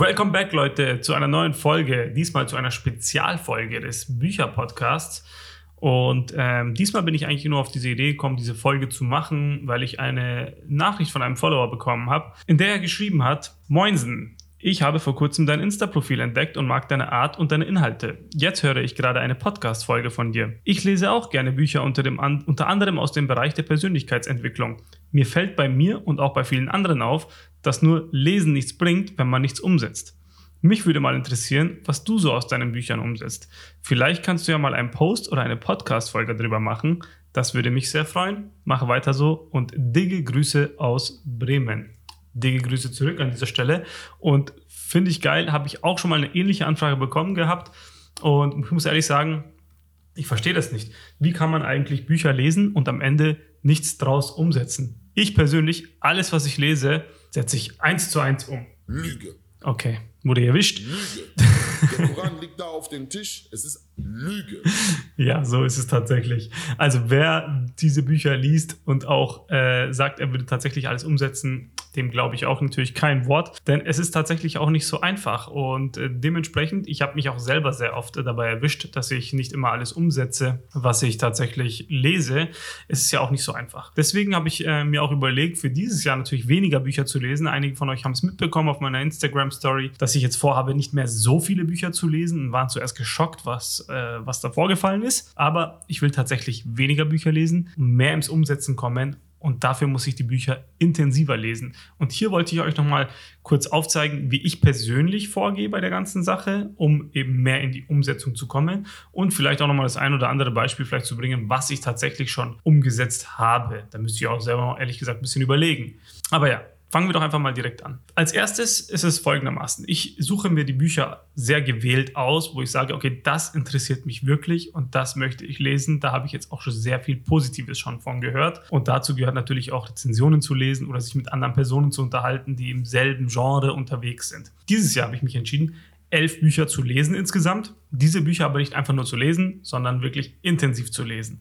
Welcome back, Leute, zu einer neuen Folge. Diesmal zu einer Spezialfolge des Bücherpodcasts. Und ähm, diesmal bin ich eigentlich nur auf diese Idee gekommen, diese Folge zu machen, weil ich eine Nachricht von einem Follower bekommen habe, in der er geschrieben hat: Moinsen, ich habe vor kurzem dein Insta-Profil entdeckt und mag deine Art und deine Inhalte. Jetzt höre ich gerade eine Podcast-Folge von dir. Ich lese auch gerne Bücher unter, dem, unter anderem aus dem Bereich der Persönlichkeitsentwicklung. Mir fällt bei mir und auch bei vielen anderen auf, dass nur Lesen nichts bringt, wenn man nichts umsetzt. Mich würde mal interessieren, was du so aus deinen Büchern umsetzt. Vielleicht kannst du ja mal einen Post oder eine Podcast-Folge darüber machen. Das würde mich sehr freuen. Mache weiter so und dicke Grüße aus Bremen. Dicke Grüße zurück an dieser Stelle. Und finde ich geil, habe ich auch schon mal eine ähnliche Anfrage bekommen gehabt. Und ich muss ehrlich sagen, ich verstehe das nicht. Wie kann man eigentlich Bücher lesen und am Ende nichts draus umsetzen? Ich persönlich, alles, was ich lese, setze ich eins zu eins um. Lüge. Okay, wurde erwischt. Lüge. Der Koran liegt da auf dem Tisch. Es ist Lüge. Ja, so ist es tatsächlich. Also wer diese Bücher liest und auch äh, sagt, er würde tatsächlich alles umsetzen, dem glaube ich auch natürlich kein Wort, denn es ist tatsächlich auch nicht so einfach und äh, dementsprechend, ich habe mich auch selber sehr oft dabei erwischt, dass ich nicht immer alles umsetze, was ich tatsächlich lese. Es ist ja auch nicht so einfach. Deswegen habe ich äh, mir auch überlegt, für dieses Jahr natürlich weniger Bücher zu lesen. Einige von euch haben es mitbekommen auf meiner Instagram-Story, dass ich jetzt vorhabe, nicht mehr so viele Bücher zu lesen und waren zuerst geschockt, was, äh, was da vorgefallen ist. Aber ich will tatsächlich weniger Bücher lesen, mehr ins Umsetzen kommen und dafür muss ich die Bücher intensiver lesen. Und hier wollte ich euch nochmal kurz aufzeigen, wie ich persönlich vorgehe bei der ganzen Sache, um eben mehr in die Umsetzung zu kommen und vielleicht auch nochmal das ein oder andere Beispiel vielleicht zu bringen, was ich tatsächlich schon umgesetzt habe. Da müsste ich auch selber ehrlich gesagt ein bisschen überlegen. Aber ja, Fangen wir doch einfach mal direkt an. Als erstes ist es folgendermaßen. Ich suche mir die Bücher sehr gewählt aus, wo ich sage, okay, das interessiert mich wirklich und das möchte ich lesen. Da habe ich jetzt auch schon sehr viel Positives schon von gehört. Und dazu gehört natürlich auch Rezensionen zu lesen oder sich mit anderen Personen zu unterhalten, die im selben Genre unterwegs sind. Dieses Jahr habe ich mich entschieden, elf Bücher zu lesen insgesamt. Diese Bücher aber nicht einfach nur zu lesen, sondern wirklich intensiv zu lesen.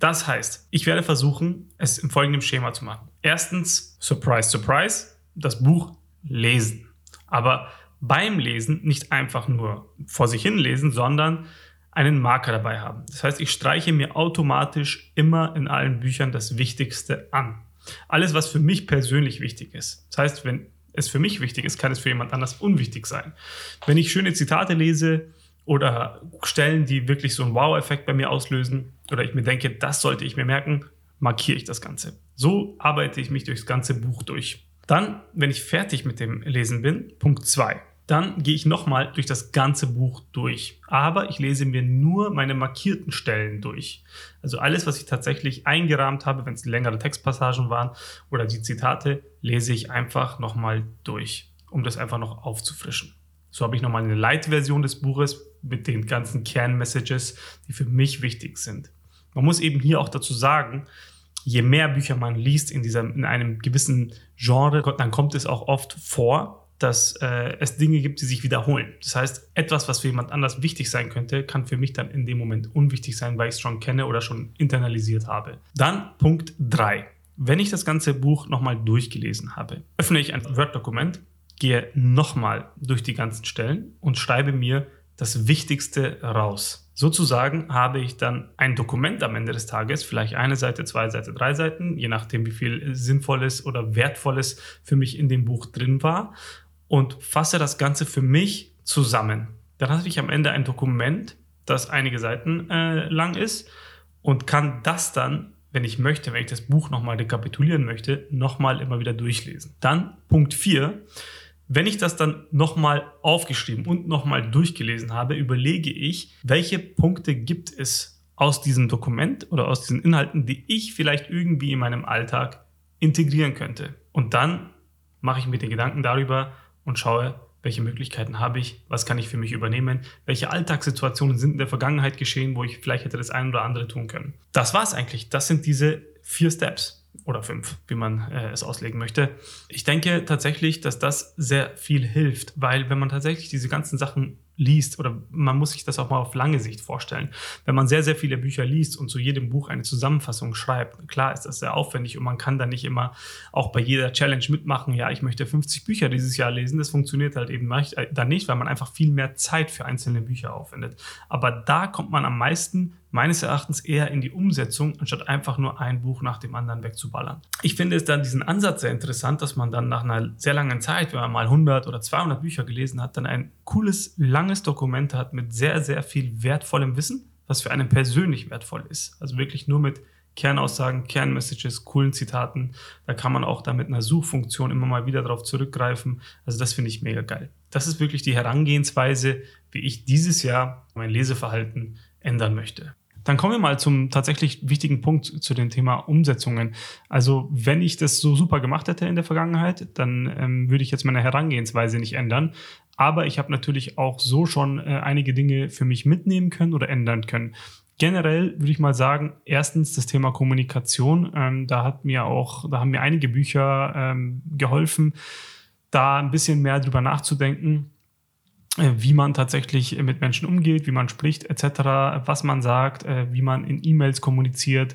Das heißt, ich werde versuchen, es im folgenden Schema zu machen. Erstens, Surprise, Surprise, das Buch lesen. Aber beim Lesen nicht einfach nur vor sich hin lesen, sondern einen Marker dabei haben. Das heißt, ich streiche mir automatisch immer in allen Büchern das Wichtigste an. Alles, was für mich persönlich wichtig ist. Das heißt, wenn es für mich wichtig ist, kann es für jemand anders unwichtig sein. Wenn ich schöne Zitate lese, oder Stellen, die wirklich so einen Wow-Effekt bei mir auslösen oder ich mir denke, das sollte ich mir merken, markiere ich das Ganze. So arbeite ich mich durchs ganze Buch durch. Dann, wenn ich fertig mit dem Lesen bin, Punkt 2. Dann gehe ich nochmal durch das ganze Buch durch. Aber ich lese mir nur meine markierten Stellen durch. Also alles, was ich tatsächlich eingerahmt habe, wenn es längere Textpassagen waren oder die Zitate, lese ich einfach nochmal durch, um das einfach noch aufzufrischen. So habe ich nochmal eine Light-Version des Buches mit den ganzen Kernmessages, die für mich wichtig sind. Man muss eben hier auch dazu sagen, je mehr Bücher man liest in, dieser, in einem gewissen Genre, dann kommt es auch oft vor, dass äh, es Dinge gibt, die sich wiederholen. Das heißt, etwas, was für jemand anders wichtig sein könnte, kann für mich dann in dem Moment unwichtig sein, weil ich es schon kenne oder schon internalisiert habe. Dann Punkt 3. Wenn ich das ganze Buch nochmal durchgelesen habe, öffne ich ein Word-Dokument, gehe nochmal durch die ganzen Stellen und schreibe mir das Wichtigste raus. Sozusagen habe ich dann ein Dokument am Ende des Tages, vielleicht eine Seite, zwei Seiten, drei Seiten, je nachdem, wie viel Sinnvolles oder Wertvolles für mich in dem Buch drin war und fasse das Ganze für mich zusammen. Dann habe ich am Ende ein Dokument, das einige Seiten äh, lang ist und kann das dann, wenn ich möchte, wenn ich das Buch nochmal rekapitulieren möchte, nochmal immer wieder durchlesen. Dann Punkt 4 wenn ich das dann nochmal aufgeschrieben und nochmal durchgelesen habe, überlege ich, welche Punkte gibt es aus diesem Dokument oder aus diesen Inhalten, die ich vielleicht irgendwie in meinem Alltag integrieren könnte. Und dann mache ich mir die Gedanken darüber und schaue, welche Möglichkeiten habe ich, was kann ich für mich übernehmen, welche Alltagssituationen sind in der Vergangenheit geschehen, wo ich vielleicht hätte das ein oder andere tun können. Das war es eigentlich. Das sind diese vier Steps oder fünf, wie man äh, es auslegen möchte. Ich denke tatsächlich, dass das sehr viel hilft, weil wenn man tatsächlich diese ganzen Sachen liest, oder man muss sich das auch mal auf lange Sicht vorstellen, wenn man sehr, sehr viele Bücher liest und zu jedem Buch eine Zusammenfassung schreibt, klar ist das sehr aufwendig und man kann da nicht immer auch bei jeder Challenge mitmachen, ja, ich möchte 50 Bücher dieses Jahr lesen, das funktioniert halt eben äh, dann nicht, weil man einfach viel mehr Zeit für einzelne Bücher aufwendet. Aber da kommt man am meisten meines Erachtens eher in die Umsetzung, anstatt einfach nur ein Buch nach dem anderen wegzuballern. Ich finde es dann diesen Ansatz sehr interessant, dass man dann nach einer sehr langen Zeit, wenn man mal 100 oder 200 Bücher gelesen hat, dann ein cooles, langes Dokument hat mit sehr, sehr viel wertvollem Wissen, was für einen persönlich wertvoll ist. Also wirklich nur mit Kernaussagen, Kernmessages, coolen Zitaten. Da kann man auch da mit einer Suchfunktion immer mal wieder darauf zurückgreifen. Also das finde ich mega geil. Das ist wirklich die Herangehensweise, wie ich dieses Jahr mein Leseverhalten ändern möchte. Dann kommen wir mal zum tatsächlich wichtigen Punkt zu dem Thema Umsetzungen. Also wenn ich das so super gemacht hätte in der Vergangenheit, dann ähm, würde ich jetzt meine Herangehensweise nicht ändern. Aber ich habe natürlich auch so schon äh, einige Dinge für mich mitnehmen können oder ändern können. Generell würde ich mal sagen, erstens das Thema Kommunikation. Ähm, da hat mir auch, da haben mir einige Bücher ähm, geholfen, da ein bisschen mehr drüber nachzudenken äh, wie man tatsächlich mit Menschen umgeht, wie man spricht, etc., was man sagt, äh, wie man in E-Mails kommuniziert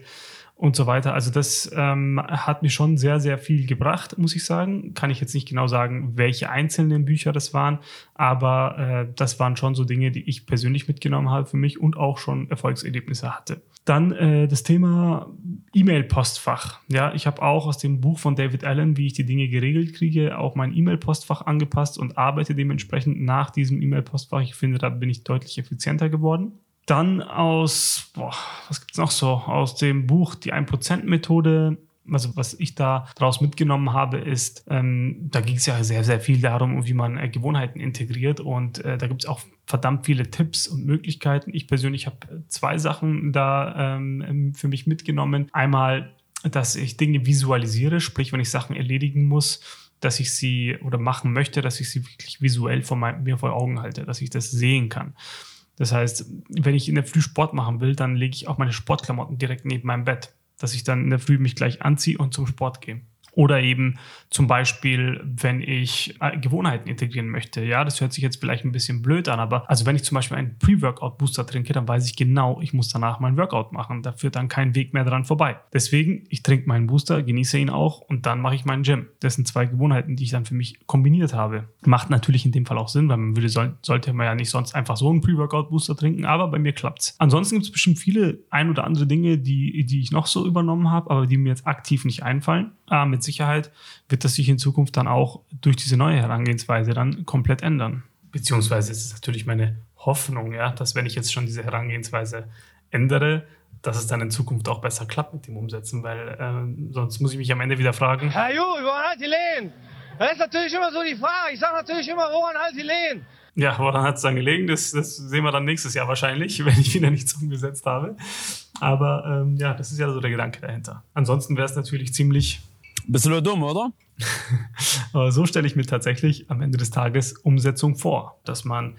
und so weiter. Also das ähm, hat mir schon sehr, sehr viel gebracht, muss ich sagen. Kann ich jetzt nicht genau sagen, welche einzelnen Bücher das waren, aber äh, das waren schon so Dinge, die ich persönlich mitgenommen habe für mich und auch schon Erfolgserlebnisse hatte. Dann äh, das Thema E-Mail-Postfach. Ja, ich habe auch aus dem Buch von David Allen, wie ich die Dinge geregelt kriege, auch mein E-Mail-Postfach angepasst und arbeite dementsprechend nach diesem E-Mail-Postfach. Ich finde, da bin ich deutlich effizienter geworden. Dann aus, boah, was gibt's noch so? Aus dem Buch Die 1%-Methode also was ich da daraus mitgenommen habe, ist, ähm, da ging es ja sehr, sehr viel darum, wie man äh, Gewohnheiten integriert und äh, da gibt es auch verdammt viele Tipps und Möglichkeiten. Ich persönlich habe äh, zwei Sachen da ähm, ähm, für mich mitgenommen. Einmal, dass ich Dinge visualisiere, sprich, wenn ich Sachen erledigen muss, dass ich sie oder machen möchte, dass ich sie wirklich visuell vor mein, mir vor Augen halte, dass ich das sehen kann. Das heißt, wenn ich in der Früh Sport machen will, dann lege ich auch meine Sportklamotten direkt neben meinem Bett dass ich dann in der Früh mich gleich anziehe und zum Sport gehe. Oder eben zum Beispiel, wenn ich äh, Gewohnheiten integrieren möchte. Ja, das hört sich jetzt vielleicht ein bisschen blöd an, aber also wenn ich zum Beispiel einen Pre-Workout-Booster trinke, dann weiß ich genau, ich muss danach mein Workout machen. Da führt dann kein Weg mehr dran vorbei. Deswegen, ich trinke meinen Booster, genieße ihn auch und dann mache ich meinen Gym. Das sind zwei Gewohnheiten, die ich dann für mich kombiniert habe. Macht natürlich in dem Fall auch Sinn, weil man würde, soll, sollte man ja nicht sonst einfach so einen Pre-Workout-Booster trinken, aber bei mir klappt's. Ansonsten gibt es bestimmt viele ein oder andere Dinge, die, die ich noch so übernommen habe, aber die mir jetzt aktiv nicht einfallen. Ah, mit Sicherheit wird das sich in Zukunft dann auch durch diese neue Herangehensweise dann komplett ändern. Beziehungsweise ist es natürlich meine Hoffnung, ja, dass wenn ich jetzt schon diese Herangehensweise ändere, dass es dann in Zukunft auch besser klappt mit dem Umsetzen, weil äh, sonst muss ich mich am Ende wieder fragen. Herr Ju, woran hat die Lehen? Das ist natürlich immer so die Frage. Ich sage natürlich immer, woran hat die Lehen? Ja, woran hat es dann gelegen? Das, das sehen wir dann nächstes Jahr wahrscheinlich, wenn ich wieder nichts umgesetzt habe. Aber ähm, ja, das ist ja so der Gedanke dahinter. Ansonsten wäre es natürlich ziemlich du dumm, oder? Aber so stelle ich mir tatsächlich am Ende des Tages Umsetzung vor, dass man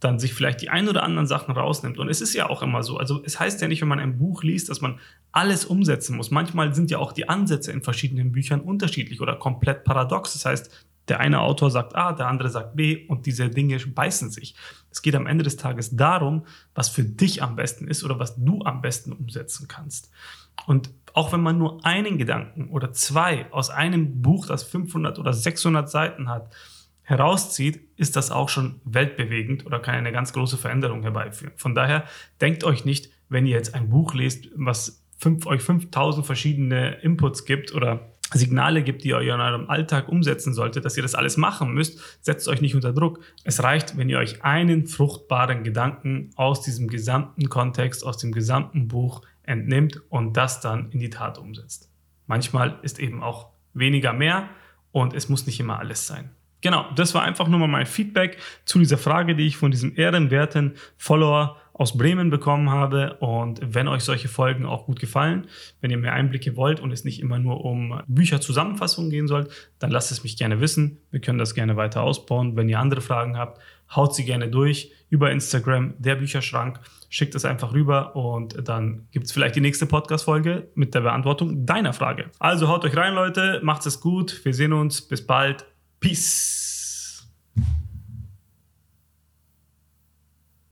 dann sich vielleicht die ein oder anderen Sachen rausnimmt. Und es ist ja auch immer so. Also es heißt ja nicht, wenn man ein Buch liest, dass man alles umsetzen muss. Manchmal sind ja auch die Ansätze in verschiedenen Büchern unterschiedlich oder komplett paradox. Das heißt, der eine Autor sagt A, der andere sagt B und diese Dinge beißen sich. Es geht am Ende des Tages darum, was für dich am besten ist oder was du am besten umsetzen kannst. Und auch wenn man nur einen Gedanken oder zwei aus einem Buch, das 500 oder 600 Seiten hat, herauszieht, ist das auch schon weltbewegend oder kann eine ganz große Veränderung herbeiführen. Von daher denkt euch nicht, wenn ihr jetzt ein Buch lest, was fünf, euch 5000 verschiedene Inputs gibt oder Signale gibt, die ihr in eurem Alltag umsetzen solltet, dass ihr das alles machen müsst, setzt euch nicht unter Druck. Es reicht, wenn ihr euch einen fruchtbaren Gedanken aus diesem gesamten Kontext, aus dem gesamten Buch entnimmt und das dann in die Tat umsetzt. Manchmal ist eben auch weniger mehr und es muss nicht immer alles sein. Genau, das war einfach nur mal mein Feedback zu dieser Frage, die ich von diesem ehrenwerten Follower aus Bremen bekommen habe. Und wenn euch solche Folgen auch gut gefallen, wenn ihr mehr Einblicke wollt und es nicht immer nur um Bücherzusammenfassungen gehen soll, dann lasst es mich gerne wissen. Wir können das gerne weiter ausbauen. Wenn ihr andere Fragen habt, haut sie gerne durch über Instagram, der Bücherschrank. Schickt es einfach rüber und dann gibt es vielleicht die nächste Podcast-Folge mit der Beantwortung deiner Frage. Also haut euch rein, Leute. Macht es gut. Wir sehen uns. Bis bald. Peace.